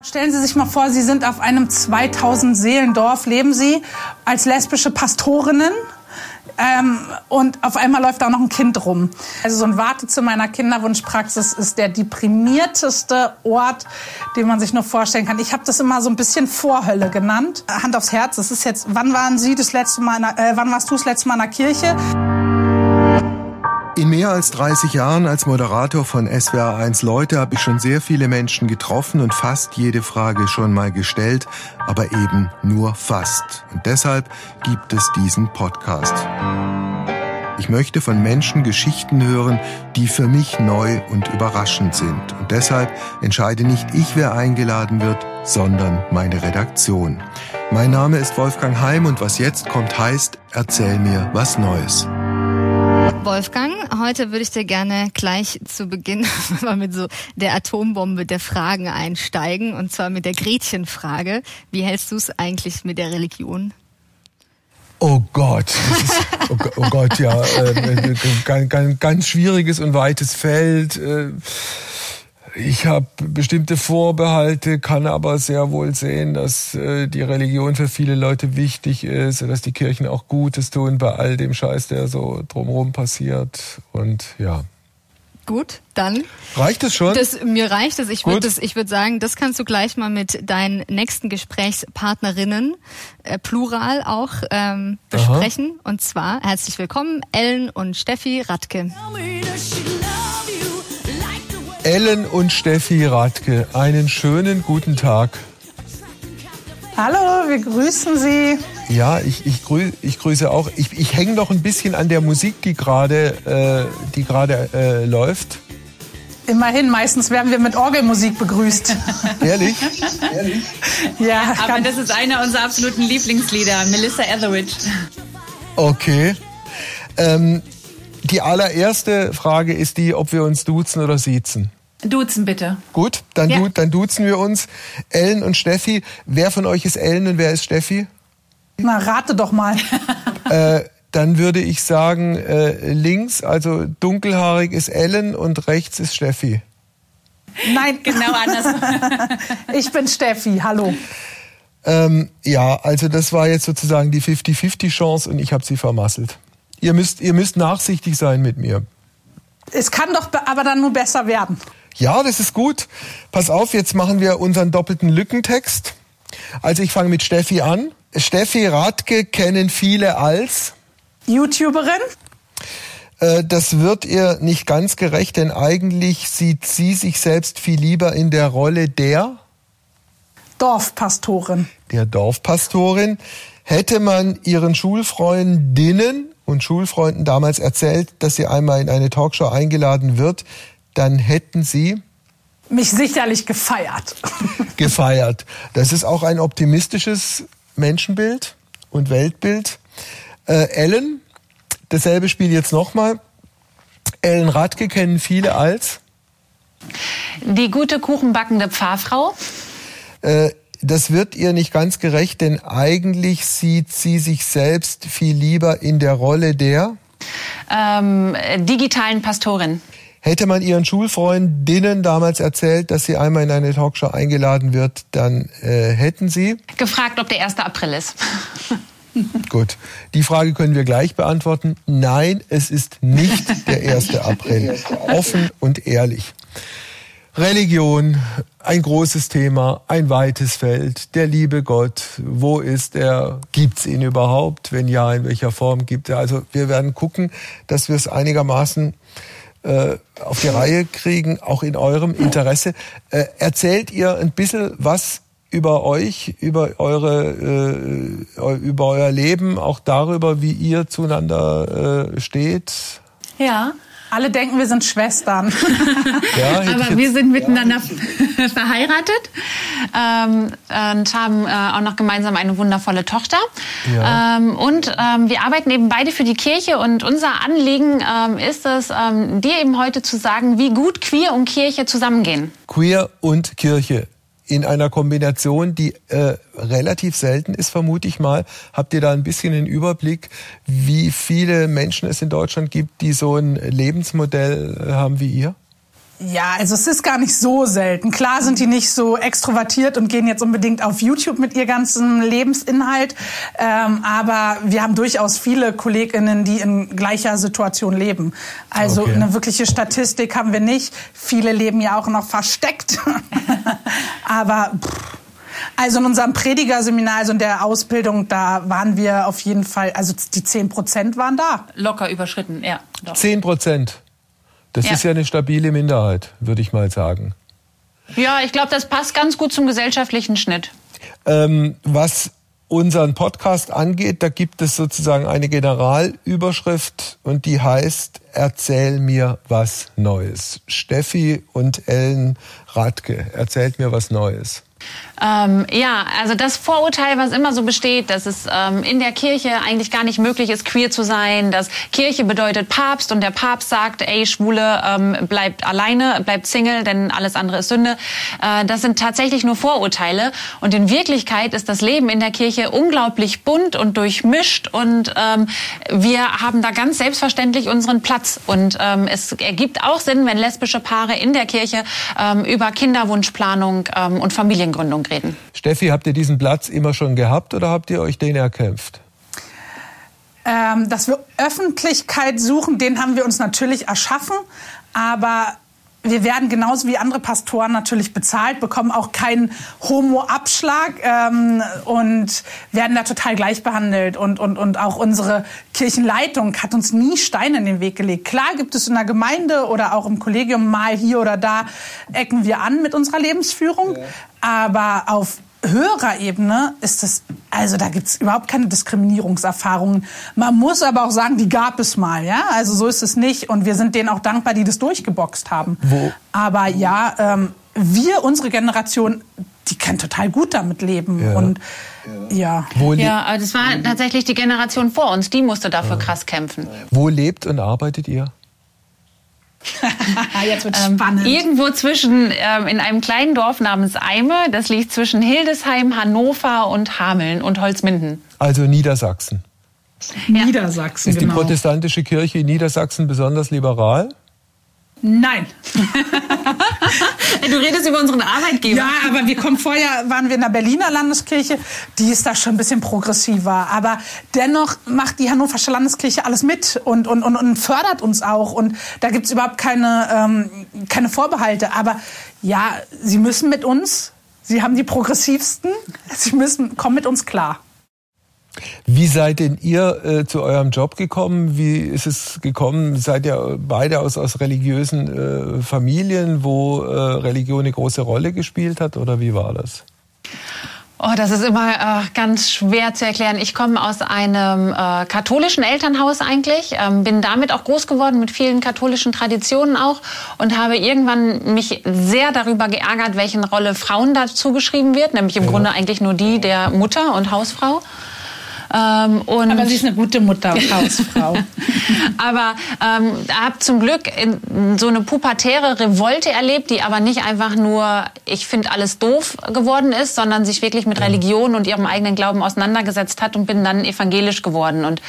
Stellen Sie sich mal vor, Sie sind auf einem 2000 Seelendorf, leben Sie als lesbische Pastorinnen ähm, und auf einmal läuft da noch ein Kind rum. Also so ein Wartezimmer meiner Kinderwunschpraxis ist der deprimierteste Ort, den man sich nur vorstellen kann. Ich habe das immer so ein bisschen Vorhölle genannt. Hand aufs Herz, das ist jetzt, wann waren Sie das letzte Mal, in der, äh, wann warst du das letzte Mal in der Kirche? In mehr als 30 Jahren als Moderator von SWR1 Leute habe ich schon sehr viele Menschen getroffen und fast jede Frage schon mal gestellt, aber eben nur fast. Und deshalb gibt es diesen Podcast. Ich möchte von Menschen Geschichten hören, die für mich neu und überraschend sind. Und deshalb entscheide nicht ich, wer eingeladen wird, sondern meine Redaktion. Mein Name ist Wolfgang Heim und was jetzt kommt heißt, erzähl mir was Neues. Wolfgang, heute würde ich dir gerne gleich zu Beginn mal mit so der Atombombe der Fragen einsteigen und zwar mit der Gretchenfrage. Wie hältst du es eigentlich mit der Religion? Oh Gott, ist, oh, oh, Gott, ja, äh, ganz, ganz, ganz schwieriges und weites Feld. Äh, ich habe bestimmte Vorbehalte, kann aber sehr wohl sehen, dass äh, die Religion für viele Leute wichtig ist, dass die Kirchen auch Gutes tun bei all dem Scheiß, der so drumherum passiert. Und ja. Gut, dann. Reicht es schon? Das, mir reicht es. Ich würde würd sagen, das kannst du gleich mal mit deinen nächsten Gesprächspartnerinnen, äh, plural auch, ähm, besprechen. Aha. Und zwar herzlich willkommen, Ellen und Steffi Radke. Ellen und Steffi Radke, einen schönen guten Tag. Hallo, wir grüßen Sie. Ja, ich, ich, grü ich grüße auch. Ich, ich hänge noch ein bisschen an der Musik, die gerade äh, die gerade äh, läuft. Immerhin, meistens werden wir mit Orgelmusik begrüßt. Ehrlich? Ehrlich? Ja, aber das ist einer unserer absoluten Lieblingslieder, Melissa Etheridge. Okay. Ähm, die allererste Frage ist die, ob wir uns duzen oder siezen. Duzen bitte. Gut, dann, ja. du, dann duzen wir uns. Ellen und Steffi. Wer von euch ist Ellen und wer ist Steffi? Na, rate doch mal. äh, dann würde ich sagen, äh, links, also dunkelhaarig ist Ellen und rechts ist Steffi. Nein, genau anders. ich bin Steffi, hallo. Ähm, ja, also das war jetzt sozusagen die 50-50 Chance und ich habe sie vermasselt. Ihr müsst, ihr müsst nachsichtig sein mit mir. Es kann doch aber dann nur besser werden. Ja, das ist gut. Pass auf, jetzt machen wir unseren doppelten Lückentext. Also ich fange mit Steffi an. Steffi Radke kennen viele als YouTuberin. Äh, das wird ihr nicht ganz gerecht, denn eigentlich sieht sie sich selbst viel lieber in der Rolle der Dorfpastorin. Der Dorfpastorin. Hätte man ihren Schulfreundinnen und Schulfreunden damals erzählt, dass sie einmal in eine Talkshow eingeladen wird, dann hätten sie mich sicherlich gefeiert. gefeiert. Das ist auch ein optimistisches Menschenbild und Weltbild. Äh, Ellen, dasselbe Spiel jetzt nochmal. Ellen Radke kennen viele als die gute kuchenbackende Pfarrfrau. Äh, das wird ihr nicht ganz gerecht, denn eigentlich sieht sie sich selbst viel lieber in der Rolle der ähm, digitalen Pastorin. Hätte man ihren Schulfreundinnen damals erzählt, dass sie einmal in eine Talkshow eingeladen wird, dann äh, hätten sie gefragt, ob der 1. April ist. Gut, die Frage können wir gleich beantworten. Nein, es ist nicht der 1. April. Offen und ehrlich. Religion, ein großes Thema, ein weites Feld. Der liebe Gott, wo ist er? Gibt es ihn überhaupt? Wenn ja, in welcher Form gibt er? Also wir werden gucken, dass wir es einigermaßen äh, auf die Reihe kriegen, auch in eurem Interesse. Äh, erzählt ihr ein bisschen was über euch, über eure, äh, über euer Leben, auch darüber, wie ihr zueinander äh, steht? Ja. Alle denken, wir sind Schwestern. Ja, Aber wir sind miteinander ja. verheiratet ähm, und haben äh, auch noch gemeinsam eine wundervolle Tochter. Ja. Ähm, und ähm, wir arbeiten eben beide für die Kirche und unser Anliegen ähm, ist es, ähm, dir eben heute zu sagen, wie gut Queer und Kirche zusammengehen. Queer und Kirche in einer Kombination, die äh, relativ selten ist, vermute ich mal. Habt ihr da ein bisschen den Überblick, wie viele Menschen es in Deutschland gibt, die so ein Lebensmodell haben wie ihr? Ja, also es ist gar nicht so selten. Klar sind die nicht so extrovertiert und gehen jetzt unbedingt auf YouTube mit ihr ganzen Lebensinhalt. Ähm, aber wir haben durchaus viele KollegInnen, die in gleicher Situation leben. Also okay. eine wirkliche Statistik haben wir nicht. Viele leben ja auch noch versteckt. aber pff, also in unserem Predigerseminar, also in der Ausbildung, da waren wir auf jeden Fall, also die 10 Prozent waren da. Locker überschritten, ja. Doch. 10 Prozent. Das ja. ist ja eine stabile Minderheit, würde ich mal sagen. Ja, ich glaube, das passt ganz gut zum gesellschaftlichen Schnitt. Ähm, was unseren Podcast angeht, da gibt es sozusagen eine Generalüberschrift und die heißt Erzähl mir was Neues. Steffi und Ellen Radke, erzählt mir was Neues. Ähm, ja, also das Vorurteil, was immer so besteht, dass es ähm, in der Kirche eigentlich gar nicht möglich ist, queer zu sein, dass Kirche bedeutet Papst und der Papst sagt, ey, Schwule, ähm, bleibt alleine, bleibt Single, denn alles andere ist Sünde. Äh, das sind tatsächlich nur Vorurteile. Und in Wirklichkeit ist das Leben in der Kirche unglaublich bunt und durchmischt und ähm, wir haben da ganz selbstverständlich unseren Platz. Und ähm, es ergibt auch Sinn, wenn lesbische Paare in der Kirche ähm, über Kinderwunschplanung ähm, und Familiengründung reden. Steffi, habt ihr diesen Platz immer schon gehabt oder habt ihr euch den erkämpft? Ähm, dass wir Öffentlichkeit suchen, den haben wir uns natürlich erschaffen. Aber wir werden genauso wie andere Pastoren natürlich bezahlt, bekommen auch keinen Homo-Abschlag ähm, und werden da total gleich behandelt. Und, und, und auch unsere Kirchenleitung hat uns nie Steine in den Weg gelegt. Klar gibt es in der Gemeinde oder auch im Kollegium mal hier oder da ecken wir an mit unserer Lebensführung. Ja. Aber auf höherer Ebene ist es, also da gibt es überhaupt keine Diskriminierungserfahrungen. Man muss aber auch sagen, die gab es mal, ja. Also so ist es nicht. Und wir sind denen auch dankbar, die das durchgeboxt haben. Wo? Aber ja, ähm, wir, unsere Generation, die kann total gut damit leben. Ja. Und ja. Wo ja, aber das war tatsächlich die Generation vor uns, die musste dafür ja. krass kämpfen. Wo lebt und arbeitet ihr? Jetzt wird ähm, spannend. irgendwo zwischen, ähm, in einem kleinen Dorf namens Eime, das liegt zwischen Hildesheim, Hannover und Hameln und Holzminden. Also Niedersachsen. Ja. Niedersachsen, Ist genau. die protestantische Kirche in Niedersachsen besonders liberal? Nein. du redest über unseren Arbeitgeber. Ja, aber wir kommen vorher, waren wir in der Berliner Landeskirche, die ist da schon ein bisschen progressiver. Aber dennoch macht die Hannoversche Landeskirche alles mit und, und, und, und fördert uns auch. Und da gibt's überhaupt keine, ähm, keine Vorbehalte. Aber ja, sie müssen mit uns, sie haben die progressivsten, sie müssen, kommen mit uns klar. Wie seid denn ihr äh, zu eurem Job gekommen? Wie ist es gekommen? Seid ihr beide aus, aus religiösen äh, Familien, wo äh, Religion eine große Rolle gespielt hat? Oder wie war das? Oh, das ist immer äh, ganz schwer zu erklären. Ich komme aus einem äh, katholischen Elternhaus eigentlich, ähm, bin damit auch groß geworden mit vielen katholischen Traditionen auch und habe irgendwann mich sehr darüber geärgert, welchen Rolle Frauen dazu geschrieben wird, nämlich im ja. Grunde eigentlich nur die der Mutter und Hausfrau. Ähm, und Aber sie ist eine gute Mutter Hausfrau. aber ähm, habe zum Glück so eine pubertäre Revolte erlebt, die aber nicht einfach nur, ich finde alles doof geworden ist, sondern sich wirklich mit Religion und ihrem eigenen Glauben auseinandergesetzt hat und bin dann evangelisch geworden. Und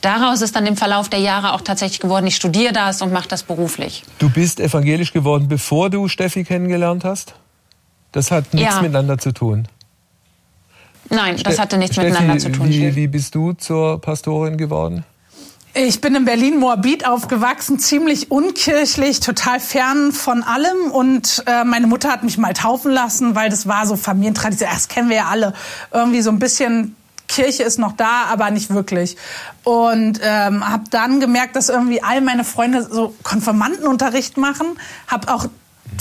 daraus ist dann im Verlauf der Jahre auch tatsächlich geworden, ich studiere das und mache das beruflich. Du bist evangelisch geworden, bevor du Steffi kennengelernt hast? Das hat nichts ja. miteinander zu tun. Nein, das hatte nichts Steffi, miteinander zu tun. Wie, wie bist du zur Pastorin geworden? Ich bin in Berlin-Moabit aufgewachsen, ziemlich unkirchlich, total fern von allem. Und äh, meine Mutter hat mich mal taufen lassen, weil das war so Familientradition. Das kennen wir ja alle. Irgendwie so ein bisschen Kirche ist noch da, aber nicht wirklich. Und ähm, habe dann gemerkt, dass irgendwie all meine Freunde so Konfirmandenunterricht machen. Habe auch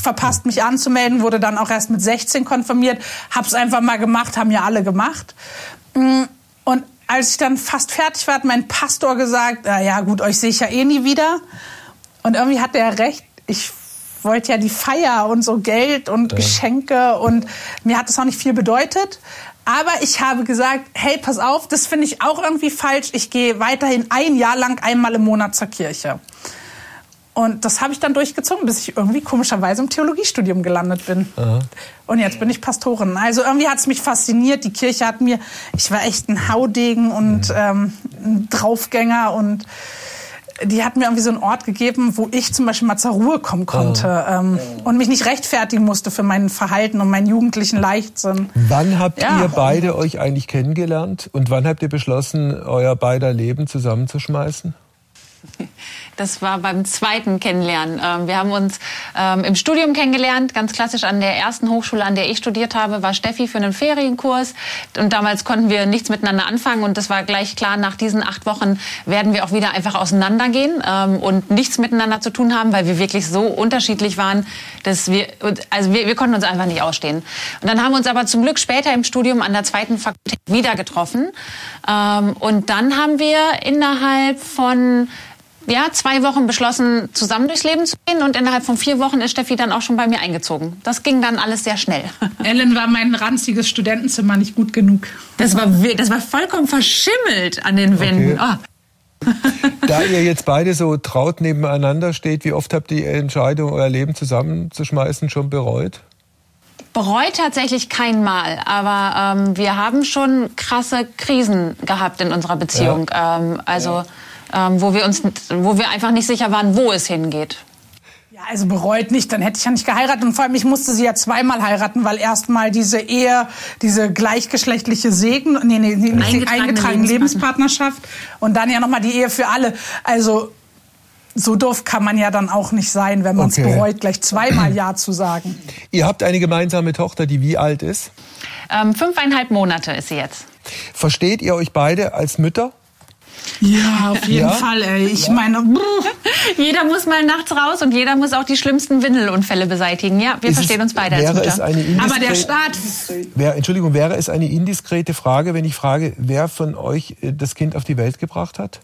verpasst, mich anzumelden, wurde dann auch erst mit 16 konfirmiert, hab's einfach mal gemacht, haben ja alle gemacht. Mm, und als ich dann fast fertig war, hat mein Pastor gesagt, ah, ja gut, euch sehe ich ja eh nie wieder. Und irgendwie hat er recht. Ich wollte ja die Feier und so Geld und ja. Geschenke und mir hat das auch nicht viel bedeutet. Aber ich habe gesagt, hey, pass auf, das finde ich auch irgendwie falsch. Ich gehe weiterhin ein Jahr lang einmal im Monat zur Kirche. Und das habe ich dann durchgezogen, bis ich irgendwie komischerweise im Theologiestudium gelandet bin. Aha. Und jetzt bin ich Pastorin. Also irgendwie hat es mich fasziniert. Die Kirche hat mir, ich war echt ein Haudegen und mhm. ähm, ein Draufgänger und die hat mir irgendwie so einen Ort gegeben, wo ich zum Beispiel mal zur Ruhe kommen konnte ah. ähm, und mich nicht rechtfertigen musste für mein Verhalten und meinen jugendlichen Leichtsinn. Wann habt ja. ihr beide euch eigentlich kennengelernt und wann habt ihr beschlossen, euer beider Leben zusammenzuschmeißen? Das war beim zweiten Kennenlernen. Ähm, wir haben uns ähm, im Studium kennengelernt, ganz klassisch an der ersten Hochschule, an der ich studiert habe, war Steffi für einen Ferienkurs. Und damals konnten wir nichts miteinander anfangen. Und das war gleich klar, nach diesen acht Wochen werden wir auch wieder einfach auseinandergehen ähm, und nichts miteinander zu tun haben, weil wir wirklich so unterschiedlich waren, dass wir, also wir, wir konnten uns einfach nicht ausstehen. Und dann haben wir uns aber zum Glück später im Studium an der zweiten Fakultät wieder getroffen. Und dann haben wir innerhalb von ja, zwei Wochen beschlossen, zusammen durchs Leben zu gehen und innerhalb von vier Wochen ist Steffi dann auch schon bei mir eingezogen. Das ging dann alles sehr schnell. Ellen war mein ranziges Studentenzimmer nicht gut genug. Das war, das war vollkommen verschimmelt an den Wänden. Okay. Oh. Da ihr jetzt beide so traut nebeneinander steht, wie oft habt ihr die Entscheidung, euer Leben zusammenzuschmeißen, schon bereut? Bereut tatsächlich kein Mal, aber ähm, wir haben schon krasse Krisen gehabt in unserer Beziehung. Ja. Ähm, also ja ähm, wo wir uns, wo wir einfach nicht sicher waren, wo es hingeht. Ja, also bereut nicht, dann hätte ich ja nicht geheiratet. Und vor allem, ich musste sie ja zweimal heiraten, weil erstmal diese Ehe, diese gleichgeschlechtliche Segen, nee, nee, nee eingetragene, eingetragene Lebenspartnerschaft und dann ja nochmal die Ehe für alle. Also so doof kann man ja dann auch nicht sein, wenn man es okay. bereut, gleich zweimal Ja zu sagen. Ihr habt eine gemeinsame Tochter, die wie alt ist? Ähm, fünfeinhalb Monate ist sie jetzt. Versteht ihr euch beide als Mütter? Ja, auf jeden ja? Fall, ey. Ich ja. meine, jeder muss mal nachts raus und jeder muss auch die schlimmsten Windelunfälle beseitigen. Ja, wir ist verstehen uns beide als Mutter. Aber der Staat. Wär, Entschuldigung, wäre es eine indiskrete Frage, wenn ich frage, wer von euch äh, das Kind auf die Welt gebracht hat?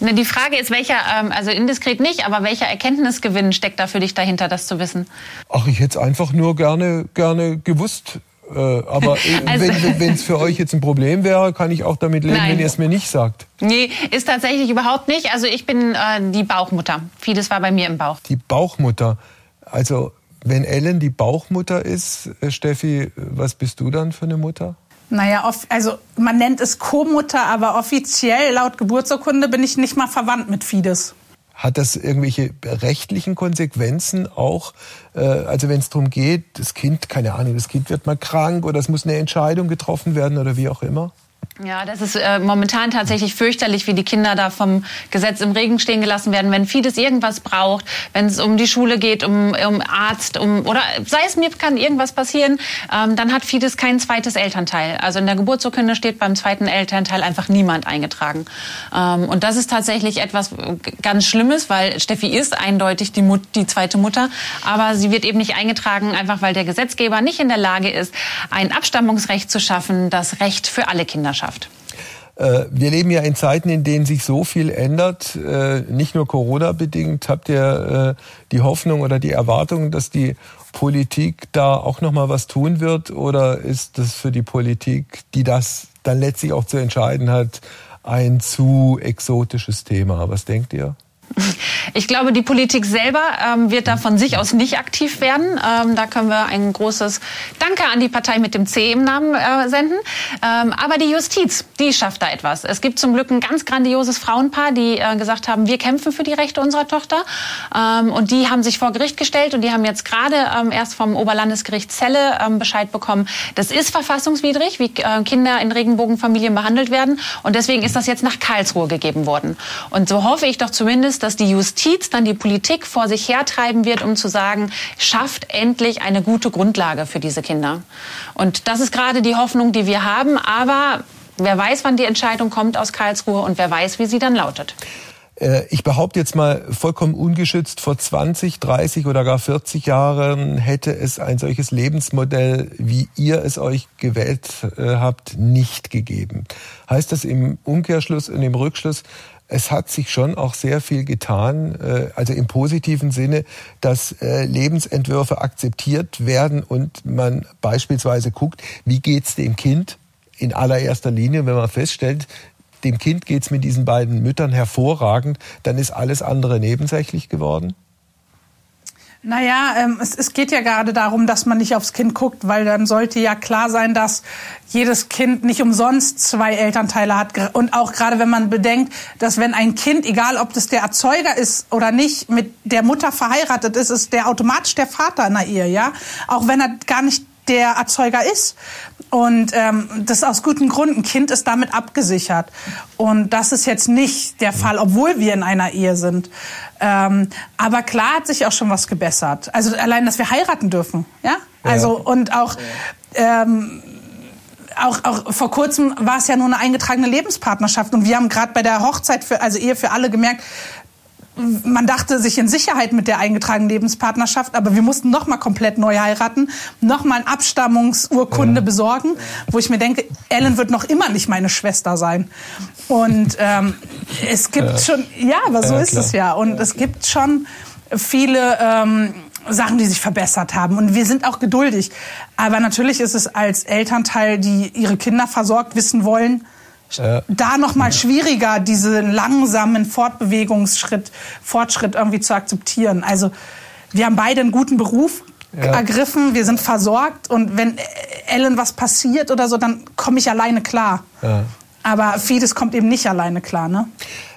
Na, die Frage ist, welcher, ähm, also indiskret nicht, aber welcher Erkenntnisgewinn steckt da für dich dahinter, das zu wissen? Ach, ich hätte es einfach nur gerne, gerne gewusst. Äh, aber also, wenn es für euch jetzt ein Problem wäre, kann ich auch damit leben, Nein. wenn ihr es mir nicht sagt. Nee, ist tatsächlich überhaupt nicht. Also ich bin äh, die Bauchmutter. Vieles war bei mir im Bauch. Die Bauchmutter. Also wenn Ellen die Bauchmutter ist, äh, Steffi, was bist du dann für eine Mutter? Naja, also man nennt es Co-Mutter, aber offiziell laut Geburtsurkunde bin ich nicht mal verwandt mit Fides. Hat das irgendwelche rechtlichen Konsequenzen auch? Äh, also wenn es darum geht, das Kind, keine Ahnung, das Kind wird mal krank oder es muss eine Entscheidung getroffen werden oder wie auch immer? Ja, das ist äh, momentan tatsächlich fürchterlich, wie die Kinder da vom Gesetz im Regen stehen gelassen werden. Wenn Fides irgendwas braucht, wenn es um die Schule geht, um, um Arzt, um oder sei es mir kann irgendwas passieren, ähm, dann hat Fides kein zweites Elternteil. Also in der Geburtsurkunde steht beim zweiten Elternteil einfach niemand eingetragen. Ähm, und das ist tatsächlich etwas ganz Schlimmes, weil Steffi ist eindeutig die, Mut, die zweite Mutter, aber sie wird eben nicht eingetragen, einfach weil der Gesetzgeber nicht in der Lage ist, ein Abstammungsrecht zu schaffen, das Recht für alle Kinder schafft schafft. Äh, wir leben ja in Zeiten, in denen sich so viel ändert. Äh, nicht nur Corona-bedingt. Habt ihr äh, die Hoffnung oder die Erwartung, dass die Politik da auch noch mal was tun wird? Oder ist das für die Politik, die das dann letztlich auch zu entscheiden hat, ein zu exotisches Thema? Was denkt ihr? Ich glaube, die Politik selber ähm, wird da von sich aus nicht aktiv werden. Ähm, da können wir ein großes Danke an die Partei mit dem C im Namen äh, senden. Ähm, aber die Justiz, die schafft da etwas. Es gibt zum Glück ein ganz grandioses Frauenpaar, die äh, gesagt haben, wir kämpfen für die Rechte unserer Tochter. Ähm, und die haben sich vor Gericht gestellt und die haben jetzt gerade ähm, erst vom Oberlandesgericht Celle ähm, Bescheid bekommen, das ist verfassungswidrig, wie äh, Kinder in Regenbogenfamilien behandelt werden. Und deswegen ist das jetzt nach Karlsruhe gegeben worden. Und so hoffe ich doch zumindest, dass die Justiz dann die Politik vor sich hertreiben wird, um zu sagen, schafft endlich eine gute Grundlage für diese Kinder. Und das ist gerade die Hoffnung, die wir haben. Aber wer weiß, wann die Entscheidung kommt aus Karlsruhe und wer weiß, wie sie dann lautet. Äh, ich behaupte jetzt mal vollkommen ungeschützt, vor 20, 30 oder gar 40 Jahren hätte es ein solches Lebensmodell, wie ihr es euch gewählt äh, habt, nicht gegeben. Heißt das im Umkehrschluss und im Rückschluss, es hat sich schon auch sehr viel getan, äh, also im positiven Sinne, dass äh, Lebensentwürfe akzeptiert werden und man beispielsweise guckt, wie geht's dem Kind in allererster Linie, wenn man feststellt, dem Kind geht's mit diesen beiden Müttern hervorragend, dann ist alles andere nebensächlich geworden? Naja, ähm, es, es geht ja gerade darum, dass man nicht aufs Kind guckt, weil dann sollte ja klar sein, dass jedes Kind nicht umsonst zwei Elternteile hat. Und auch gerade wenn man bedenkt, dass wenn ein Kind, egal ob das der Erzeuger ist oder nicht, mit der Mutter verheiratet ist, ist der automatisch der Vater in der Ehe, ja. Auch wenn er gar nicht der Erzeuger ist. Und ähm, das ist aus gutem Grund. Ein Kind ist damit abgesichert. Und das ist jetzt nicht der Fall, obwohl wir in einer Ehe sind. Ähm, aber klar hat sich auch schon was gebessert. Also allein, dass wir heiraten dürfen. Ja. Also ja. und auch. Ähm, auch, auch vor kurzem war es ja nur eine eingetragene Lebenspartnerschaft und wir haben gerade bei der Hochzeit für also Ehe für alle gemerkt, man dachte sich in Sicherheit mit der eingetragenen Lebenspartnerschaft, aber wir mussten noch mal komplett neu heiraten, noch mal eine Abstammungsurkunde ja. besorgen, wo ich mir denke, Ellen wird noch immer nicht meine Schwester sein. Und ähm, es gibt ja. schon, ja, aber so ja, ist es ja. Und es gibt schon viele ähm, Sachen, die sich verbessert haben. Und wir sind auch geduldig. Aber natürlich ist es als Elternteil, die ihre Kinder versorgt wissen wollen, ja. da noch mal schwieriger, diesen langsamen Fortbewegungsschritt, Fortschritt irgendwie zu akzeptieren. Also wir haben beide einen guten Beruf ja. ergriffen, wir sind versorgt und wenn Ellen was passiert oder so, dann komme ich alleine klar. Ja. Aber vieles kommt eben nicht alleine klar, ne?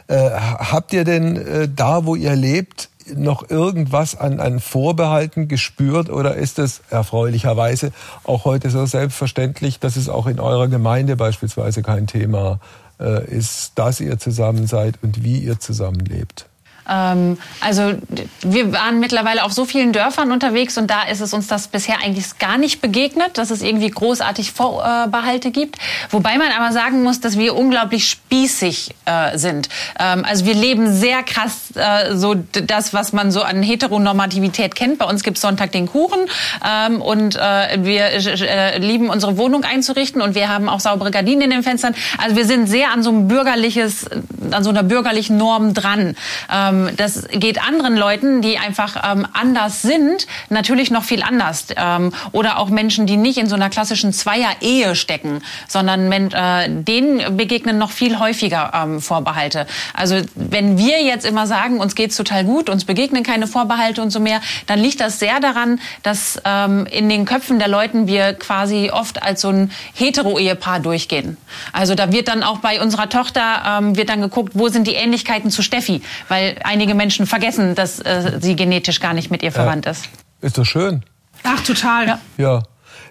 Äh, habt ihr denn äh, da, wo ihr lebt, noch irgendwas an, an Vorbehalten gespürt oder ist es erfreulicherweise auch heute so selbstverständlich, dass es auch in eurer Gemeinde beispielsweise kein Thema äh, ist, dass ihr zusammen seid und wie ihr zusammenlebt? Ähm, also wir waren mittlerweile auf so vielen Dörfern unterwegs und da ist es uns das bisher eigentlich gar nicht begegnet, dass es irgendwie großartig Vorbehalte gibt. Wobei man aber sagen muss, dass wir unglaublich spießig äh, sind. Ähm, also wir leben sehr krass äh, so das, was man so an Heteronormativität kennt. Bei uns gibt es Sonntag den Kuchen ähm, und äh, wir äh, lieben unsere Wohnung einzurichten und wir haben auch saubere Gardinen in den Fenstern. Also wir sind sehr an so einem bürgerliches, an so einer bürgerlichen Norm dran. Ähm, ähm, das geht anderen Leuten, die einfach ähm, anders sind, natürlich noch viel anders. Ähm, oder auch Menschen, die nicht in so einer klassischen Zweier-Ehe stecken, sondern äh, denen begegnen noch viel häufiger ähm, Vorbehalte. Also wenn wir jetzt immer sagen, uns geht's total gut, uns begegnen keine Vorbehalte und so mehr, dann liegt das sehr daran, dass ähm, in den Köpfen der Leuten wir quasi oft als so ein Hetero-Ehepaar durchgehen. Also da wird dann auch bei unserer Tochter ähm, wird dann geguckt, wo sind die Ähnlichkeiten zu Steffi, weil einige Menschen vergessen, dass äh, sie genetisch gar nicht mit ihr verwandt ist. Ist doch schön. Ach, total. Ja. ja.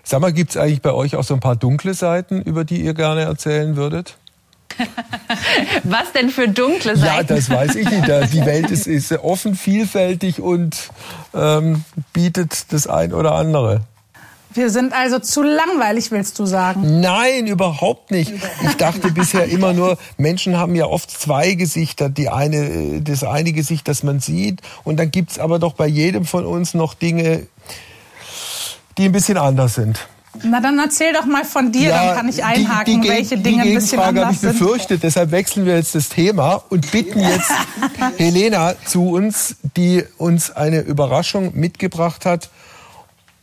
Sag mal, gibt es eigentlich bei euch auch so ein paar dunkle Seiten, über die ihr gerne erzählen würdet? Was denn für dunkle Seiten? Ja, das weiß ich nicht. Die Welt ist, ist offen, vielfältig und ähm, bietet das ein oder andere. Wir sind also zu langweilig, willst du sagen? Nein, überhaupt nicht. Ich dachte bisher immer nur, Menschen haben ja oft zwei Gesichter. Die eine, das eine Gesicht, das man sieht. Und dann gibt's aber doch bei jedem von uns noch Dinge, die ein bisschen anders sind. Na dann erzähl doch mal von dir, ja, dann kann ich einhaken, die, die, welche Dinge ein bisschen anders habe ich sind. befürchtet, deshalb wechseln wir jetzt das Thema und bitten jetzt Helena zu uns, die uns eine Überraschung mitgebracht hat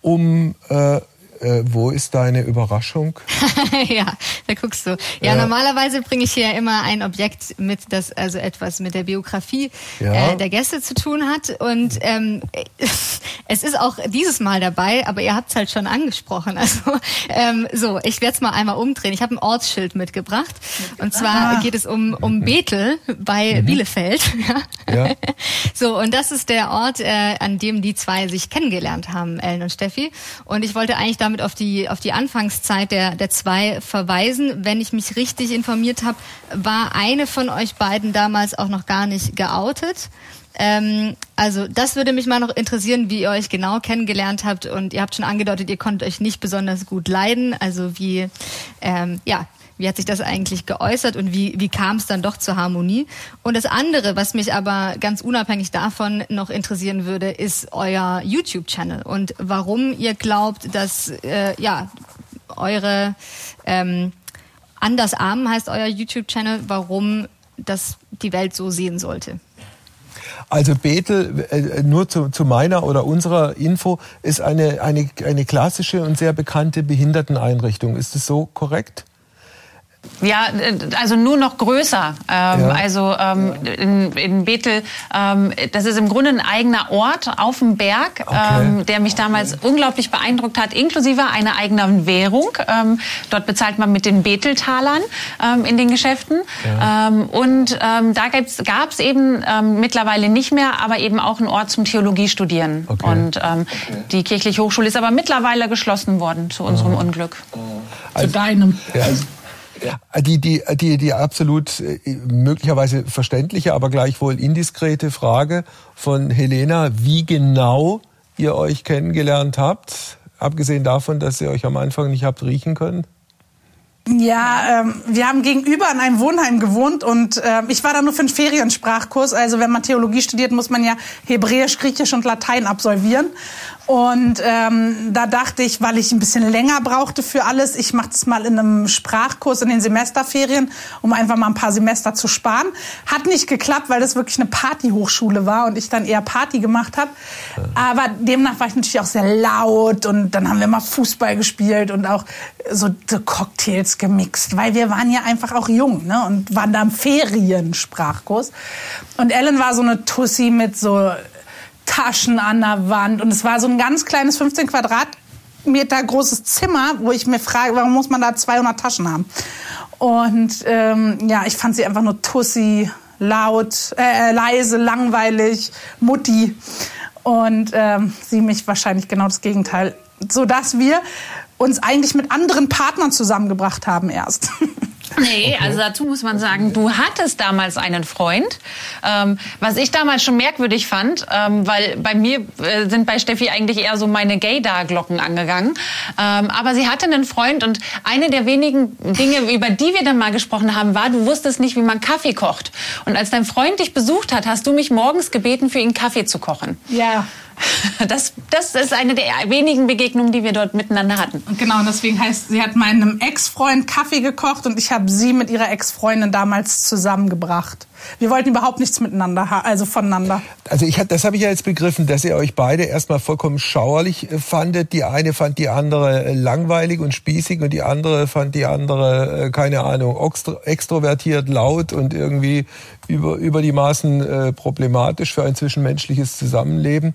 um äh, äh, wo ist deine Überraschung? ja, da guckst du. Ja, ja. normalerweise bringe ich hier immer ein Objekt mit, das also etwas mit der Biografie ja. äh, der Gäste zu tun hat. Und ähm, es ist auch dieses Mal dabei, aber ihr habt es halt schon angesprochen. Also ähm, so, ich werde es mal einmal umdrehen. Ich habe ein Ortsschild mitgebracht. Und zwar ah. geht es um, um mhm. Bethel bei mhm. Bielefeld. ja. So, und das ist der Ort, äh, an dem die zwei sich kennengelernt haben, Ellen und Steffi. Und ich wollte eigentlich damit damit auf die, auf die Anfangszeit der, der zwei verweisen. Wenn ich mich richtig informiert habe, war eine von euch beiden damals auch noch gar nicht geoutet. Ähm, also das würde mich mal noch interessieren, wie ihr euch genau kennengelernt habt. Und ihr habt schon angedeutet, ihr konntet euch nicht besonders gut leiden. Also wie, ähm, ja, wie hat sich das eigentlich geäußert und wie, wie kam es dann doch zur Harmonie? Und das andere, was mich aber ganz unabhängig davon noch interessieren würde, ist euer YouTube-Channel und warum ihr glaubt, dass äh, ja eure ähm, Anders Armen heißt euer YouTube-Channel, warum das die Welt so sehen sollte. Also Bethel, äh, nur zu, zu, meiner oder unserer Info, ist eine, eine, eine klassische und sehr bekannte Behinderteneinrichtung. Ist das so korrekt? Ja, äh, also nur noch größer. Ähm, ja. Also ähm, in, in Bethel, ähm, das ist im Grunde ein eigener Ort auf dem Berg, okay. ähm, der mich damals okay. unglaublich beeindruckt hat, inklusive einer eigenen Währung. Ähm, dort bezahlt man mit den Betheltalern ähm, in den Geschäften. Ja. Ähm, und ähm, da gab es eben ähm, mittlerweile nicht mehr, aber eben auch einen Ort zum Theologiestudieren. Okay. Und ähm, die kirchliche Hochschule ist aber mittlerweile geschlossen worden, zu unserem oh. Unglück. Oh. Also, zu deinem. Ja. Also, die, die, die, die absolut äh, möglicherweise verständliche, aber gleichwohl indiskrete Frage von Helena, wie genau ihr euch kennengelernt habt, abgesehen davon, dass ihr euch am Anfang nicht habt riechen können? Ja, ähm, wir haben gegenüber in einem Wohnheim gewohnt und äh, ich war da nur für einen Feriensprachkurs. Also wenn man Theologie studiert, muss man ja Hebräisch, Griechisch und Latein absolvieren. Und ähm, da dachte ich, weil ich ein bisschen länger brauchte für alles, ich mache das mal in einem Sprachkurs in den Semesterferien, um einfach mal ein paar Semester zu sparen. Hat nicht geklappt, weil das wirklich eine Partyhochschule war und ich dann eher Party gemacht habe. Aber demnach war ich natürlich auch sehr laut und dann haben wir mal Fußball gespielt und auch so, Cocktails gemixt, weil wir waren ja einfach auch jung ne? und waren da im Feriensprachkurs. Und Ellen war so eine Tussi mit so Taschen an der Wand. Und es war so ein ganz kleines 15 Quadratmeter großes Zimmer, wo ich mir frage, warum muss man da 200 Taschen haben? Und ähm, ja, ich fand sie einfach nur Tussi, laut, äh, leise, langweilig, Mutti. Und ähm, sie mich wahrscheinlich genau das Gegenteil. Sodass wir uns eigentlich mit anderen Partnern zusammengebracht haben erst. Nee, okay. also dazu muss man sagen, du hattest damals einen Freund, ähm, was ich damals schon merkwürdig fand, ähm, weil bei mir äh, sind bei Steffi eigentlich eher so meine Gaydar-Glocken angegangen. Ähm, aber sie hatte einen Freund und eine der wenigen Dinge, über die wir dann mal gesprochen haben, war, du wusstest nicht, wie man Kaffee kocht. Und als dein Freund dich besucht hat, hast du mich morgens gebeten, für ihn Kaffee zu kochen. Ja. Das, das ist eine der wenigen Begegnungen, die wir dort miteinander hatten. Und genau, deswegen heißt, sie hat meinem Ex-Freund Kaffee gekocht und ich habe sie mit ihrer Ex-Freundin damals zusammengebracht. Wir wollten überhaupt nichts miteinander, also voneinander. Also ich, das habe ich ja jetzt begriffen, dass ihr euch beide erstmal vollkommen schauerlich äh, fandet. Die eine fand die andere äh, langweilig und spießig und die andere fand die andere, äh, keine Ahnung, extrovertiert, laut und irgendwie über, über die Maßen problematisch für ein zwischenmenschliches Zusammenleben.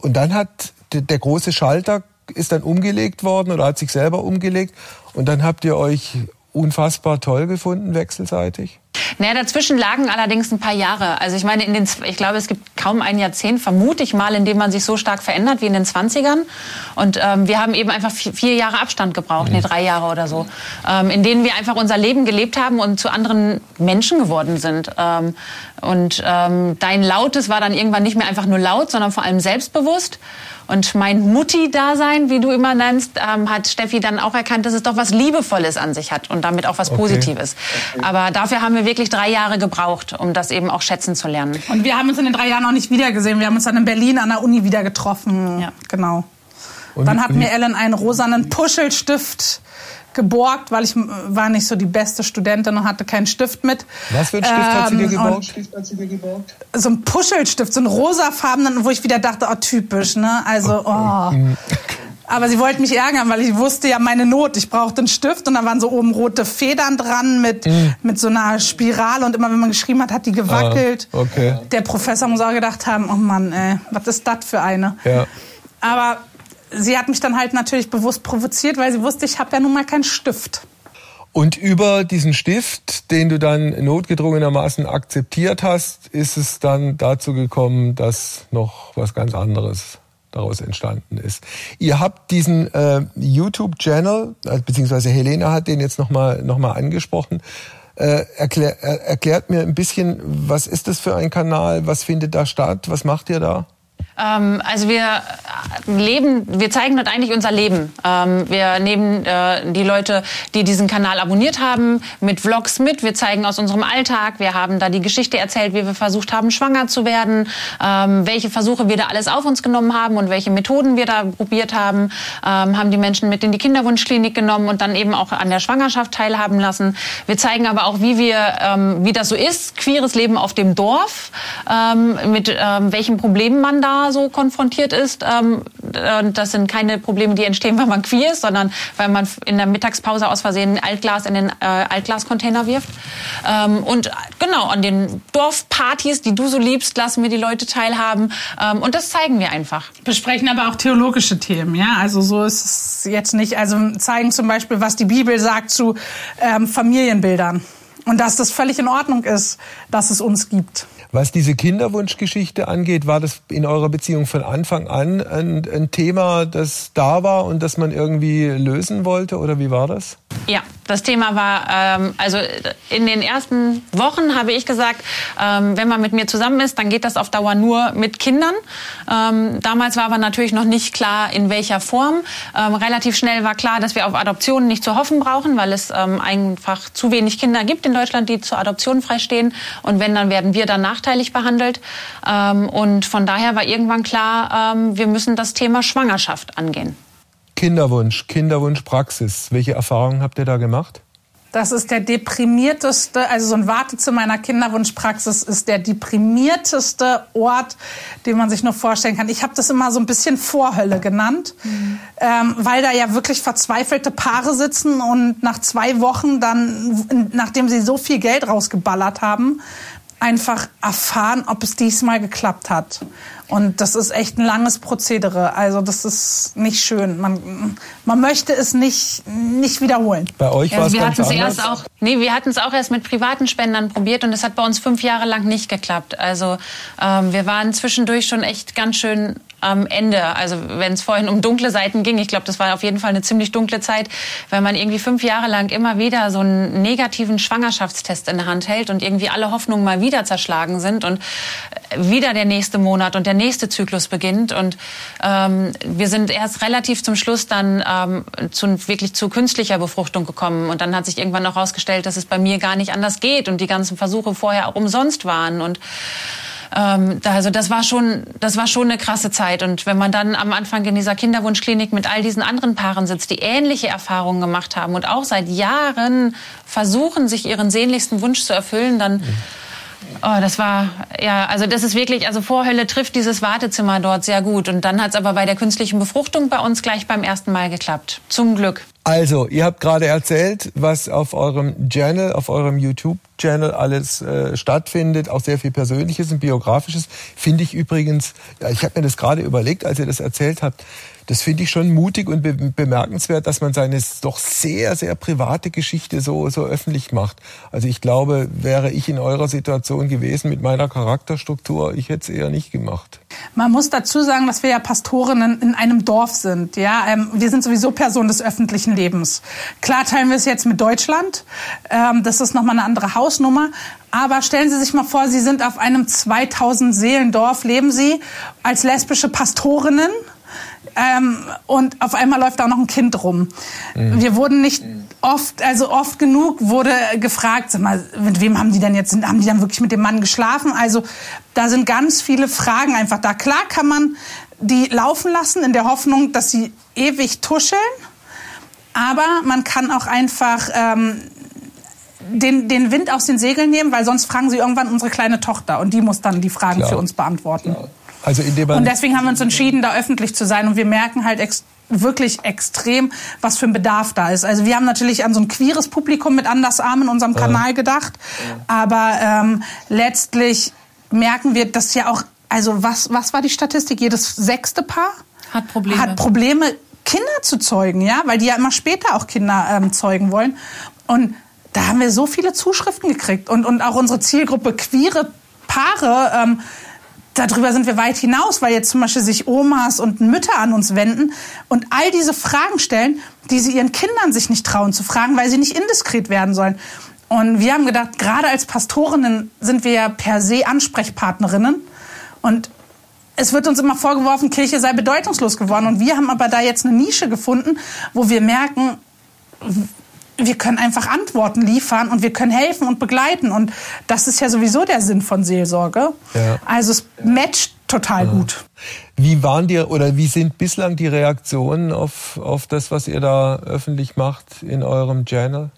Und dann hat der große Schalter ist dann umgelegt worden oder hat sich selber umgelegt und dann habt ihr euch unfassbar toll gefunden wechselseitig? Naja, dazwischen lagen allerdings ein paar Jahre. Also ich meine, in den, ich glaube, es gibt kaum ein Jahrzehnt, vermute ich mal, in dem man sich so stark verändert wie in den 20ern. Und ähm, wir haben eben einfach vier Jahre Abstand gebraucht, mhm. nee, drei Jahre oder so, ähm, in denen wir einfach unser Leben gelebt haben und zu anderen Menschen geworden sind. Ähm, und ähm, dein Lautes war dann irgendwann nicht mehr einfach nur laut, sondern vor allem selbstbewusst. Und mein Mutti-Dasein, wie du immer nennst, ähm, hat Steffi dann auch erkannt, dass es doch was Liebevolles an sich hat und damit auch was. Positives. Okay. Aber dafür haben wir wirklich drei Jahre gebraucht, um das eben auch schätzen zu lernen. Und wir haben uns in den drei Jahren auch nicht wiedergesehen. Wir haben uns dann in Berlin an der Uni wieder getroffen. Ja. Genau. Und dann hat mir Ellen einen rosanen Puschelstift geborgt, weil ich war nicht so die beste Studentin und hatte keinen Stift mit. Was für ein Stift ähm, hat sie dir geborgt? hat sie dir geborgt? So ein Puschelstift, so ein rosafarbenen, wo ich wieder dachte, oh typisch, ne? Also, oh. Aber sie wollten mich ärgern, weil ich wusste ja meine Not. Ich brauchte einen Stift und da waren so oben rote Federn dran mit, mhm. mit so einer Spirale und immer wenn man geschrieben hat, hat die gewackelt. Ah, okay. Der Professor muss auch gedacht haben, oh Mann, ey, was ist das für eine? Ja. Aber sie hat mich dann halt natürlich bewusst provoziert, weil sie wusste, ich habe ja nun mal keinen Stift. Und über diesen Stift, den du dann notgedrungenermaßen akzeptiert hast, ist es dann dazu gekommen, dass noch was ganz anderes daraus entstanden ist. Ihr habt diesen äh, YouTube-Channel, äh, beziehungsweise Helena hat den jetzt nochmal noch mal angesprochen. Äh, erklär, äh, erklärt mir ein bisschen, was ist das für ein Kanal, was findet da statt, was macht ihr da? Ähm, also wir leben, wir zeigen dort eigentlich unser Leben. Ähm, wir nehmen äh, die Leute, die diesen Kanal abonniert haben, mit Vlogs mit. Wir zeigen aus unserem Alltag. Wir haben da die Geschichte erzählt, wie wir versucht haben, schwanger zu werden, ähm, welche Versuche wir da alles auf uns genommen haben und welche Methoden wir da probiert haben. Haben die Menschen mit in die Kinderwunschklinik genommen und dann eben auch an der Schwangerschaft teilhaben lassen. Wir zeigen aber auch, wie wir, wie das so ist, queeres Leben auf dem Dorf, mit welchen Problemen man da so konfrontiert ist. Ähm, das sind keine Probleme, die entstehen, weil man queer ist, sondern weil man in der Mittagspause aus Versehen Altglas in den äh, Altglascontainer wirft. Ähm, und genau, an den Dorfpartys, die du so liebst, lassen wir die Leute teilhaben. Ähm, und das zeigen wir einfach. Besprechen aber auch theologische Themen, ja. Also so ist es jetzt nicht. Also zeigen zum Beispiel, was die Bibel sagt zu ähm, Familienbildern. Und dass das völlig in Ordnung ist, dass es uns gibt. Was diese Kinderwunschgeschichte angeht, war das in eurer Beziehung von Anfang an ein, ein, Thema, das da war und das man irgendwie lösen wollte? Oder wie war das? Ja, das Thema war, ähm, also in den ersten Wochen habe ich gesagt, ähm, wenn man mit mir zusammen ist, dann geht das auf Dauer nur mit Kindern. Ähm, damals war aber natürlich noch nicht klar, in welcher Form. Ähm, relativ schnell war klar, dass wir auf Adoptionen nicht zu hoffen brauchen, weil es ähm, einfach zu wenig Kinder gibt in Deutschland, die zur Adoption freistehen. Und wenn, dann werden wir dann nachteilig behandelt. Ähm, und von daher war irgendwann klar, wir müssen das Thema Schwangerschaft angehen. Kinderwunsch, Kinderwunschpraxis. Welche Erfahrungen habt ihr da gemacht? Das ist der deprimierteste, also so ein Wartezimmer einer Kinderwunschpraxis ist der deprimierteste Ort, den man sich nur vorstellen kann. Ich habe das immer so ein bisschen Vorhölle genannt, mhm. ähm, weil da ja wirklich verzweifelte Paare sitzen und nach zwei Wochen dann, nachdem sie so viel Geld rausgeballert haben, einfach erfahren, ob es diesmal geklappt hat. Und das ist echt ein langes Prozedere. Also das ist nicht schön. Man, man möchte es nicht, nicht wiederholen. Bei euch war es wir ganz hatten anders? Erst auch, nee, wir hatten es auch erst mit privaten Spendern probiert und es hat bei uns fünf Jahre lang nicht geklappt. Also ähm, wir waren zwischendurch schon echt ganz schön am Ende. Also wenn es vorhin um dunkle Seiten ging, ich glaube, das war auf jeden Fall eine ziemlich dunkle Zeit, weil man irgendwie fünf Jahre lang immer wieder so einen negativen Schwangerschaftstest in der Hand hält und irgendwie alle Hoffnungen mal wieder zerschlagen sind und wieder der nächste Monat und der nächste Zyklus beginnt. Und ähm, wir sind erst relativ zum Schluss dann ähm, zu, wirklich zu künstlicher Befruchtung gekommen. Und dann hat sich irgendwann auch herausgestellt, dass es bei mir gar nicht anders geht und die ganzen Versuche vorher auch umsonst waren. Und ähm, also das war schon, das war schon eine krasse Zeit. Und wenn man dann am Anfang in dieser Kinderwunschklinik mit all diesen anderen Paaren sitzt, die ähnliche Erfahrungen gemacht haben und auch seit Jahren versuchen, sich ihren sehnlichsten Wunsch zu erfüllen, dann mhm. Oh, das war, ja, also das ist wirklich, also Vorhölle trifft dieses Wartezimmer dort sehr gut. Und dann hat es aber bei der künstlichen Befruchtung bei uns gleich beim ersten Mal geklappt. Zum Glück. Also, ihr habt gerade erzählt, was auf eurem Channel, auf eurem YouTube-Channel alles äh, stattfindet, auch sehr viel Persönliches und Biografisches. Finde ich übrigens, ja, ich habe mir das gerade überlegt, als ihr das erzählt habt, das finde ich schon mutig und be bemerkenswert, dass man seine doch sehr, sehr private Geschichte so, so öffentlich macht. Also ich glaube, wäre ich in eurer Situation gewesen mit meiner Charakterstruktur, ich hätte es eher nicht gemacht. Man muss dazu sagen, dass wir ja Pastorinnen in einem Dorf sind. Ja, ähm, wir sind sowieso Personen des öffentlichen Lebens. Klar teilen wir es jetzt mit Deutschland. Ähm, das ist nochmal eine andere Hausnummer. Aber stellen Sie sich mal vor, Sie sind auf einem 2000 Seelendorf, leben Sie als lesbische Pastorinnen ähm, und auf einmal läuft da noch ein Kind rum. Mhm. Wir wurden nicht oft, also oft genug wurde gefragt, sag mal, mit wem haben die denn jetzt, haben die dann wirklich mit dem Mann geschlafen? Also da sind ganz viele Fragen einfach da. Klar kann man die laufen lassen in der Hoffnung, dass sie ewig tuscheln, aber man kann auch einfach ähm, den, den Wind aus den Segeln nehmen, weil sonst fragen sie irgendwann unsere kleine Tochter und die muss dann die Fragen Klar. für uns beantworten. Klar. Also indem man und deswegen haben wir uns entschieden, da öffentlich zu sein. Und wir merken halt ex wirklich extrem, was für ein Bedarf da ist. Also wir haben natürlich an so ein queeres Publikum mit Andersarm in unserem. Kanal gedacht. Aber ähm, letztlich merken wir, dass ja auch, also was, was war die Statistik? Jedes sechste Paar hat Probleme. Hat Probleme, Kinder zu zeugen, ja, weil die ja immer später auch Kinder ähm, zeugen wollen. Und da haben wir so viele Zuschriften gekriegt und, und auch unsere Zielgruppe queere Paare ähm, darüber sind wir weit hinaus, weil jetzt zum Beispiel sich Omas und Mütter an uns wenden und all diese Fragen stellen, die sie ihren Kindern sich nicht trauen zu fragen, weil sie nicht indiskret werden sollen. Und wir haben gedacht, gerade als Pastorinnen sind wir ja per se Ansprechpartnerinnen und es wird uns immer vorgeworfen, Kirche sei bedeutungslos geworden. Und wir haben aber da jetzt eine Nische gefunden, wo wir merken, wir können einfach Antworten liefern und wir können helfen und begleiten. Und das ist ja sowieso der Sinn von Seelsorge. Ja. Also es matcht total ja. gut. Wie waren die oder wie sind bislang die Reaktionen auf, auf das, was ihr da öffentlich macht in eurem Channel?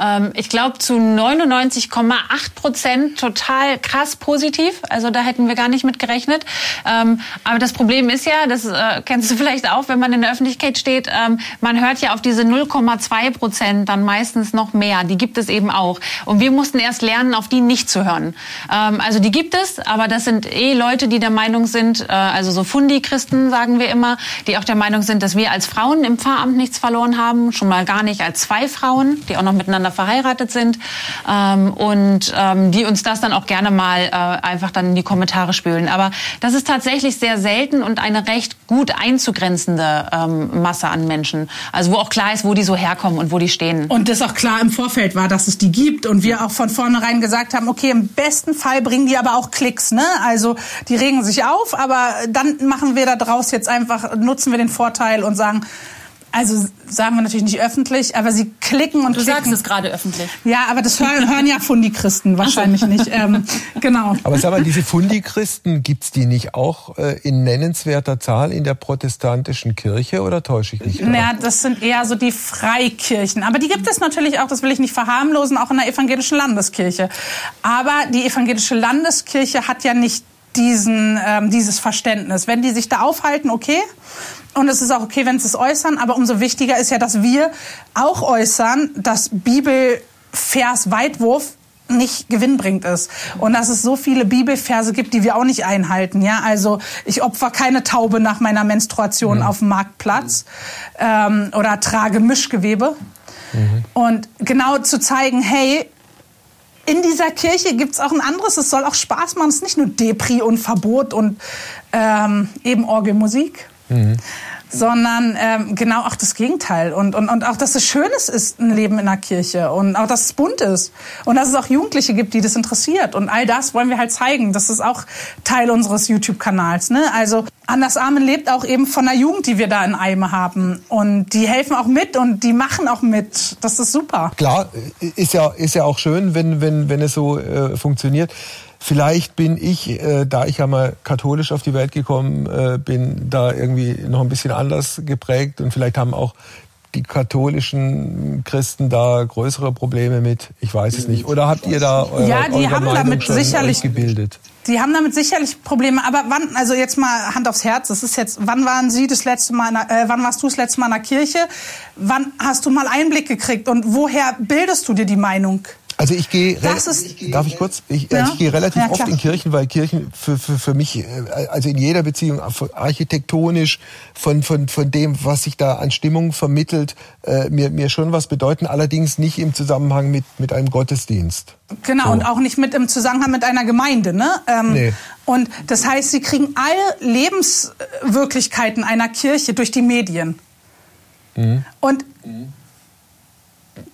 Ähm, ich glaube zu 99,8 Prozent total krass positiv. Also da hätten wir gar nicht mit gerechnet. Ähm, aber das Problem ist ja, das äh, kennst du vielleicht auch, wenn man in der Öffentlichkeit steht, ähm, man hört ja auf diese 0,2 Prozent dann meistens noch mehr. Die gibt es eben auch. Und wir mussten erst lernen, auf die nicht zu hören. Ähm, also die gibt es, aber das sind eh Leute, die der Meinung sind, äh, also so Fundi-Christen sagen wir immer, die auch der Meinung sind, dass wir als Frauen im Pfarramt nichts verloren haben, schon mal gar nicht als zwei Frauen, die auch noch miteinander verheiratet sind ähm, und ähm, die uns das dann auch gerne mal äh, einfach dann in die Kommentare spülen. Aber das ist tatsächlich sehr selten und eine recht gut einzugrenzende ähm, Masse an Menschen. Also wo auch klar ist, wo die so herkommen und wo die stehen. Und das auch klar im Vorfeld war, dass es die gibt und wir auch von vornherein gesagt haben, okay, im besten Fall bringen die aber auch Klicks, ne? Also die regen sich auf, aber dann machen wir da draus jetzt einfach, nutzen wir den Vorteil und sagen, also sagen wir natürlich nicht öffentlich, aber sie klicken und du klicken. sagst es gerade öffentlich. Ja, aber das hören, hören ja Fundi-Christen wahrscheinlich nicht. Ähm, genau. Aber sag mal, diese Fundi-Christen, gibt's die nicht auch äh, in nennenswerter Zahl in der protestantischen Kirche oder täusche ich mich? Naja, das sind eher so die Freikirchen. Aber die gibt es natürlich auch, das will ich nicht verharmlosen, auch in der evangelischen Landeskirche. Aber die evangelische Landeskirche hat ja nicht diesen, ähm, dieses Verständnis. Wenn die sich da aufhalten, okay. Und es ist auch okay, wenn sie es äußern. Aber umso wichtiger ist ja, dass wir auch äußern, dass Bibelvers Weitwurf nicht gewinnbringend ist und dass es so viele Bibelverse gibt, die wir auch nicht einhalten. Ja, also ich opfer keine Taube nach meiner Menstruation mhm. auf dem Marktplatz ähm, oder trage Mischgewebe. Mhm. Und genau zu zeigen, hey, in dieser Kirche gibt es auch ein anderes, es soll auch Spaß machen. Es ist nicht nur Depri und Verbot und ähm, eben Orgelmusik. Sondern ähm, genau auch das Gegenteil. Und, und, und auch, dass es Schönes ist, ein Leben in der Kirche und auch, dass es bunt ist und dass es auch Jugendliche gibt, die das interessiert. Und all das wollen wir halt zeigen. Das ist auch Teil unseres YouTube-Kanals. Ne? Also Anders Armen lebt auch eben von der Jugend, die wir da in Eime haben. Und die helfen auch mit und die machen auch mit. Das ist super. Klar, ist ja, ist ja auch schön, wenn, wenn, wenn es so äh, funktioniert. Vielleicht bin ich, äh, da ich ja mal katholisch auf die Welt gekommen äh, bin, da irgendwie noch ein bisschen anders geprägt und vielleicht haben auch die katholischen Christen da größere Probleme mit? Ich weiß es nicht. Oder habt ihr da eure, ja, die haben Meinung damit sicherlich gebildet? Die haben damit sicherlich Probleme. Aber wann? Also jetzt mal Hand aufs Herz. Das ist jetzt. Wann waren Sie das letzte Mal? Der, äh, wann warst du das letzte Mal in der Kirche? Wann hast du mal Einblick gekriegt? Und woher bildest du dir die Meinung? Also ich gehe, darf ich kurz? Ich, ja? also ich gehe relativ ja, oft in Kirchen, weil Kirchen für, für, für mich, äh, also in jeder Beziehung, architektonisch, von, von, von dem, was sich da an Stimmung vermittelt, äh, mir, mir schon was bedeuten, allerdings nicht im Zusammenhang mit, mit einem Gottesdienst. Genau, so. und auch nicht mit im Zusammenhang mit einer Gemeinde. Ne? Ähm, nee. Und das heißt, sie kriegen alle Lebenswirklichkeiten einer Kirche durch die Medien. Mhm. Und mhm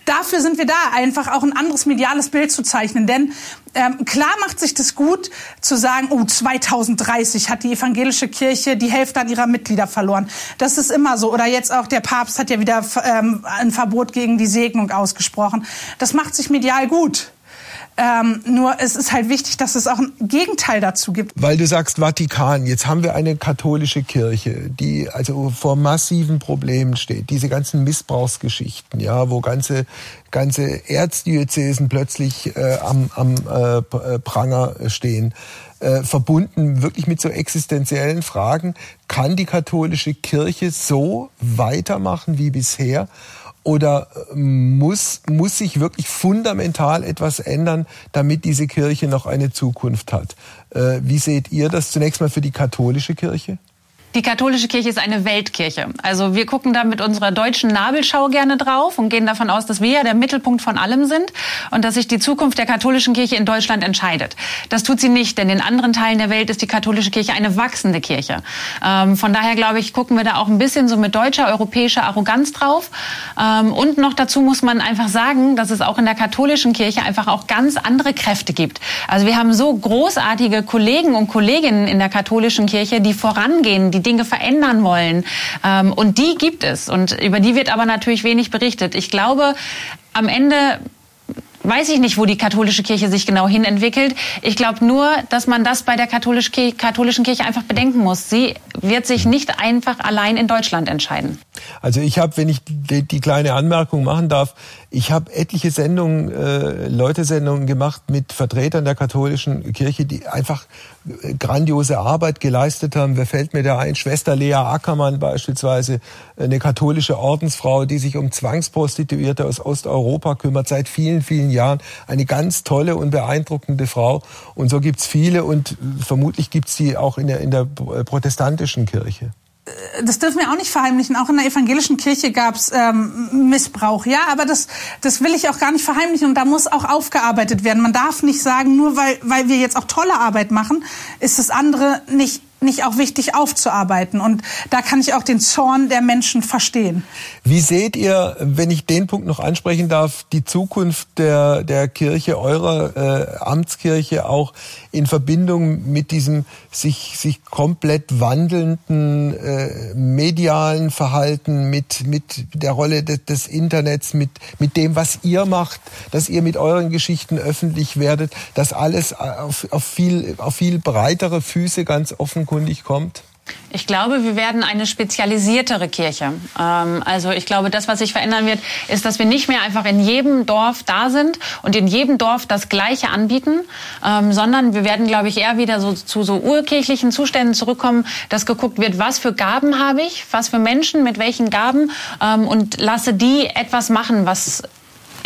dafür sind wir da, einfach auch ein anderes mediales Bild zu zeichnen. Denn ähm, klar macht sich das gut zu sagen, oh, 2030 hat die evangelische Kirche die Hälfte an ihrer Mitglieder verloren. Das ist immer so. Oder jetzt auch der Papst hat ja wieder ähm, ein Verbot gegen die Segnung ausgesprochen. Das macht sich medial gut. Ähm, nur es ist halt wichtig, dass es auch ein Gegenteil dazu gibt. Weil du sagst Vatikan, jetzt haben wir eine katholische Kirche, die also vor massiven Problemen steht. Diese ganzen Missbrauchsgeschichten, ja, wo ganze ganze Erzdiözesen plötzlich äh, am, am äh, äh Pranger stehen. Äh, verbunden wirklich mit so existenziellen Fragen. Kann die katholische Kirche so weitermachen wie bisher? Oder äh, muss, muss sich wirklich fundamental etwas ändern, damit diese Kirche noch eine Zukunft hat? Äh, wie seht ihr das zunächst mal für die katholische Kirche? Die katholische Kirche ist eine Weltkirche. Also wir gucken da mit unserer deutschen Nabelschau gerne drauf und gehen davon aus, dass wir ja der Mittelpunkt von allem sind und dass sich die Zukunft der katholischen Kirche in Deutschland entscheidet. Das tut sie nicht, denn in anderen Teilen der Welt ist die katholische Kirche eine wachsende Kirche. Ähm, von daher glaube ich, gucken wir da auch ein bisschen so mit deutscher, europäischer Arroganz drauf. Ähm, und noch dazu muss man einfach sagen, dass es auch in der katholischen Kirche einfach auch ganz andere Kräfte gibt. Also wir haben so großartige Kollegen und Kolleginnen in der katholischen Kirche, die vorangehen, die Dinge verändern wollen. Ähm, und die gibt es. Und über die wird aber natürlich wenig berichtet. Ich glaube, am Ende weiß ich nicht, wo die katholische Kirche sich genau hin entwickelt. Ich glaube nur, dass man das bei der katholischen Kirche einfach bedenken muss. Sie wird sich nicht einfach allein in Deutschland entscheiden. Also ich habe, wenn ich die, die, kleine Anmerkung machen darf, ich habe etliche Sendungen, äh, Leute-Sendungen gemacht mit Vertretern der katholischen Kirche, die einfach grandiose Arbeit geleistet haben. Wer fällt mir da ein? Schwester Lea Ackermann beispielsweise, eine katholische Ordensfrau, die sich um Zwangsprostituierte aus Osteuropa kümmert, seit vielen, vielen Jahren. Eine ganz tolle und beeindruckende Frau. Und so gibt's viele und vermutlich gibt's die auch in der, in der protestantischen Kirche das dürfen wir auch nicht verheimlichen. Auch in der evangelischen Kirche gab's ähm, Missbrauch, ja, aber das, das will ich auch gar nicht verheimlichen und da muss auch aufgearbeitet werden. Man darf nicht sagen, nur weil, weil wir jetzt auch tolle Arbeit machen, ist das andere nicht nicht auch wichtig aufzuarbeiten. Und da kann ich auch den Zorn der Menschen verstehen. Wie seht ihr, wenn ich den Punkt noch ansprechen darf, die Zukunft der, der Kirche, eurer äh, Amtskirche auch in Verbindung mit diesem sich, sich komplett wandelnden äh, medialen Verhalten, mit, mit der Rolle des, des Internets, mit, mit dem, was ihr macht, dass ihr mit euren Geschichten öffentlich werdet, dass alles auf, auf, viel, auf viel breitere Füße ganz offen offenkundig kommt? Ich glaube, wir werden eine spezialisiertere Kirche. Ähm, also ich glaube, das, was sich verändern wird, ist, dass wir nicht mehr einfach in jedem Dorf da sind und in jedem Dorf das Gleiche anbieten, ähm, sondern wir werden, glaube ich, eher wieder so zu so urkirchlichen Zuständen zurückkommen, dass geguckt wird, was für Gaben habe ich, was für Menschen mit welchen Gaben ähm, und lasse die etwas machen, was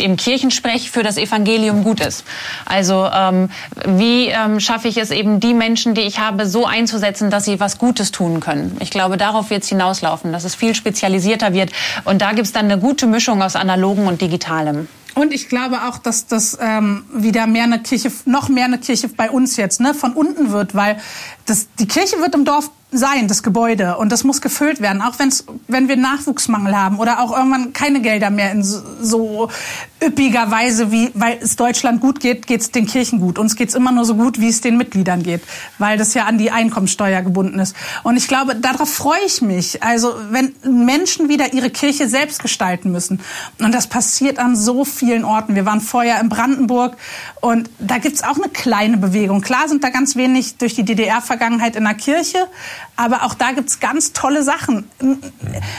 im Kirchensprech für das Evangelium gut ist. Also ähm, wie ähm, schaffe ich es eben, die Menschen, die ich habe, so einzusetzen, dass sie was Gutes tun können. Ich glaube, darauf wird es hinauslaufen, dass es viel spezialisierter wird. Und da gibt es dann eine gute Mischung aus analogen und digitalem. Und ich glaube auch, dass das ähm, wieder mehr eine Kirche, noch mehr eine Kirche bei uns jetzt, ne, von unten wird, weil das, die Kirche wird im Dorf sein, das Gebäude. Und das muss gefüllt werden, auch wenn's, wenn wir Nachwuchsmangel haben oder auch irgendwann keine Gelder mehr in so, üppiger Weise, wie, weil es Deutschland gut geht, geht es den Kirchen gut. Uns geht's immer nur so gut, wie es den Mitgliedern geht, weil das ja an die Einkommensteuer gebunden ist. Und ich glaube, darauf freue ich mich. Also wenn Menschen wieder ihre Kirche selbst gestalten müssen. Und das passiert an so vielen Orten. Wir waren vorher in Brandenburg und da gibt's auch eine kleine Bewegung. Klar sind da ganz wenig durch die DDR-Vergangenheit in der Kirche, aber auch da gibt's ganz tolle Sachen.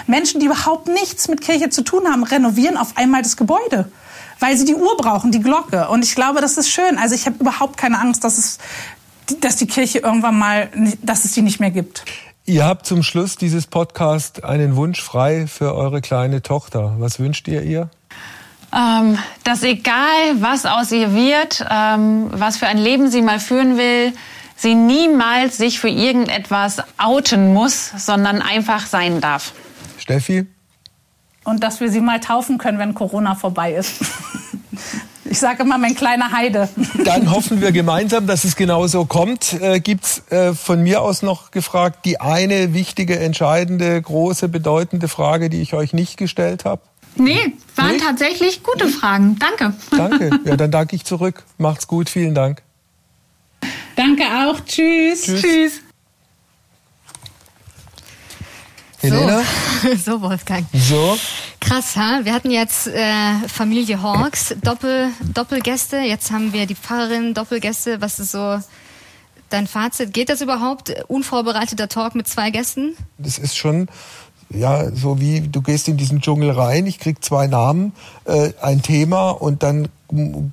Menschen, die überhaupt nichts mit Kirche zu tun haben, renovieren auf einmal das Gebäude weil sie die Uhr brauchen, die Glocke. Und ich glaube, das ist schön. Also ich habe überhaupt keine Angst, dass es, dass die Kirche irgendwann mal, dass es die nicht mehr gibt. Ihr habt zum Schluss dieses Podcast einen Wunsch frei für eure kleine Tochter. Was wünscht ihr ihr? Ähm, dass egal, was aus ihr wird, ähm, was für ein Leben sie mal führen will, sie niemals sich für irgendetwas outen muss, sondern einfach sein darf. Steffi? Und dass wir sie mal taufen können, wenn Corona vorbei ist. Ich sage immer, mein kleiner Heide. Dann hoffen wir gemeinsam, dass es genau so kommt. Äh, Gibt äh, von mir aus noch gefragt die eine wichtige, entscheidende, große, bedeutende Frage, die ich euch nicht gestellt habe? Nee, waren nee? tatsächlich gute Fragen. Danke. Danke. Ja, dann danke ich zurück. Macht's gut. Vielen Dank. Danke auch. Tschüss. Tschüss. Tschüss. Helena? So, so Wolfgang. So. Krass, ha? Wir hatten jetzt äh, Familie Hawks, Doppel, Doppelgäste. Jetzt haben wir die Pfarrerin, Doppelgäste. Was ist so dein Fazit? Geht das überhaupt? Unvorbereiteter Talk mit zwei Gästen? Das ist schon ja, so wie du gehst in diesen Dschungel rein, ich krieg zwei Namen, äh, ein Thema und dann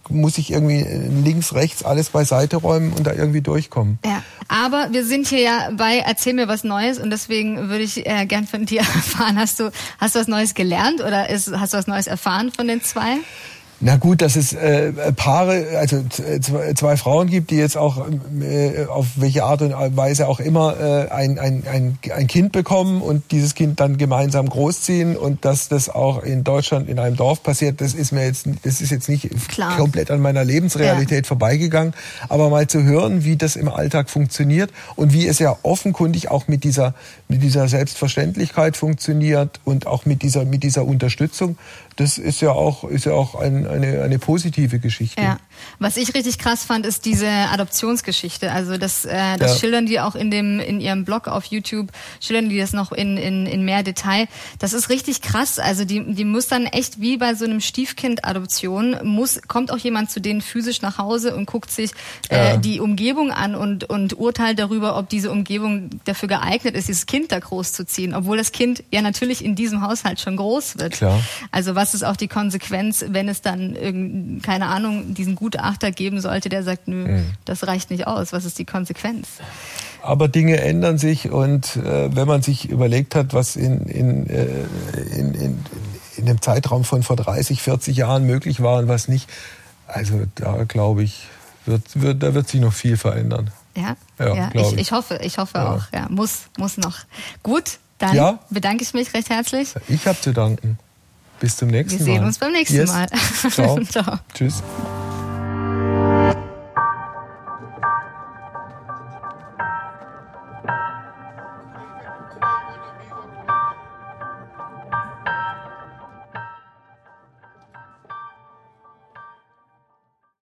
muss ich irgendwie links, rechts alles beiseite räumen und da irgendwie durchkommen. Ja, aber wir sind hier ja bei Erzähl mir was Neues und deswegen würde ich äh, gern von dir erfahren, hast du, hast du was Neues gelernt oder ist, hast du was Neues erfahren von den zwei? Na gut, dass es äh, Paare, also zwei, zwei Frauen gibt, die jetzt auch äh, auf welche Art und Weise auch immer äh, ein, ein, ein, ein Kind bekommen und dieses Kind dann gemeinsam großziehen und dass das auch in Deutschland in einem Dorf passiert, das ist mir jetzt, das ist jetzt nicht Klar. komplett an meiner Lebensrealität ja. vorbeigegangen. Aber mal zu hören, wie das im Alltag funktioniert und wie es ja offenkundig auch mit dieser, mit dieser Selbstverständlichkeit funktioniert und auch mit dieser, mit dieser Unterstützung, das ist ja auch, ist ja auch ein, eine, eine positive Geschichte. Ja. Was ich richtig krass fand, ist diese Adoptionsgeschichte. Also das, äh, das ja. schildern die auch in dem in ihrem Blog auf YouTube, schildern die das noch in, in, in mehr Detail. Das ist richtig krass. Also die, die muss dann echt wie bei so einem Stiefkind-Adoption, muss, kommt auch jemand zu denen physisch nach Hause und guckt sich äh, ja. die Umgebung an und, und urteilt darüber, ob diese Umgebung dafür geeignet ist, dieses Kind da groß zu ziehen. Obwohl das Kind ja natürlich in diesem Haushalt schon groß wird. Klar. Also was ist auch die Konsequenz, wenn es dann, keine Ahnung, diesen Gutachter geben sollte, der sagt, nö, mhm. das reicht nicht aus. Was ist die Konsequenz? Aber Dinge ändern sich und äh, wenn man sich überlegt hat, was in, in, äh, in, in, in dem Zeitraum von vor 30, 40 Jahren möglich war und was nicht, also da glaube ich, wird, wird, da wird sich noch viel verändern. Ja, ja, ja ich, ich, hoffe, ich hoffe ja. auch. Ja, muss, muss noch. Gut, dann ja. bedanke ich mich recht herzlich. Ich habe zu danken. Bis zum nächsten Mal. Wir sehen uns beim nächsten yes. Mal. Ciao. Ciao. Tschüss.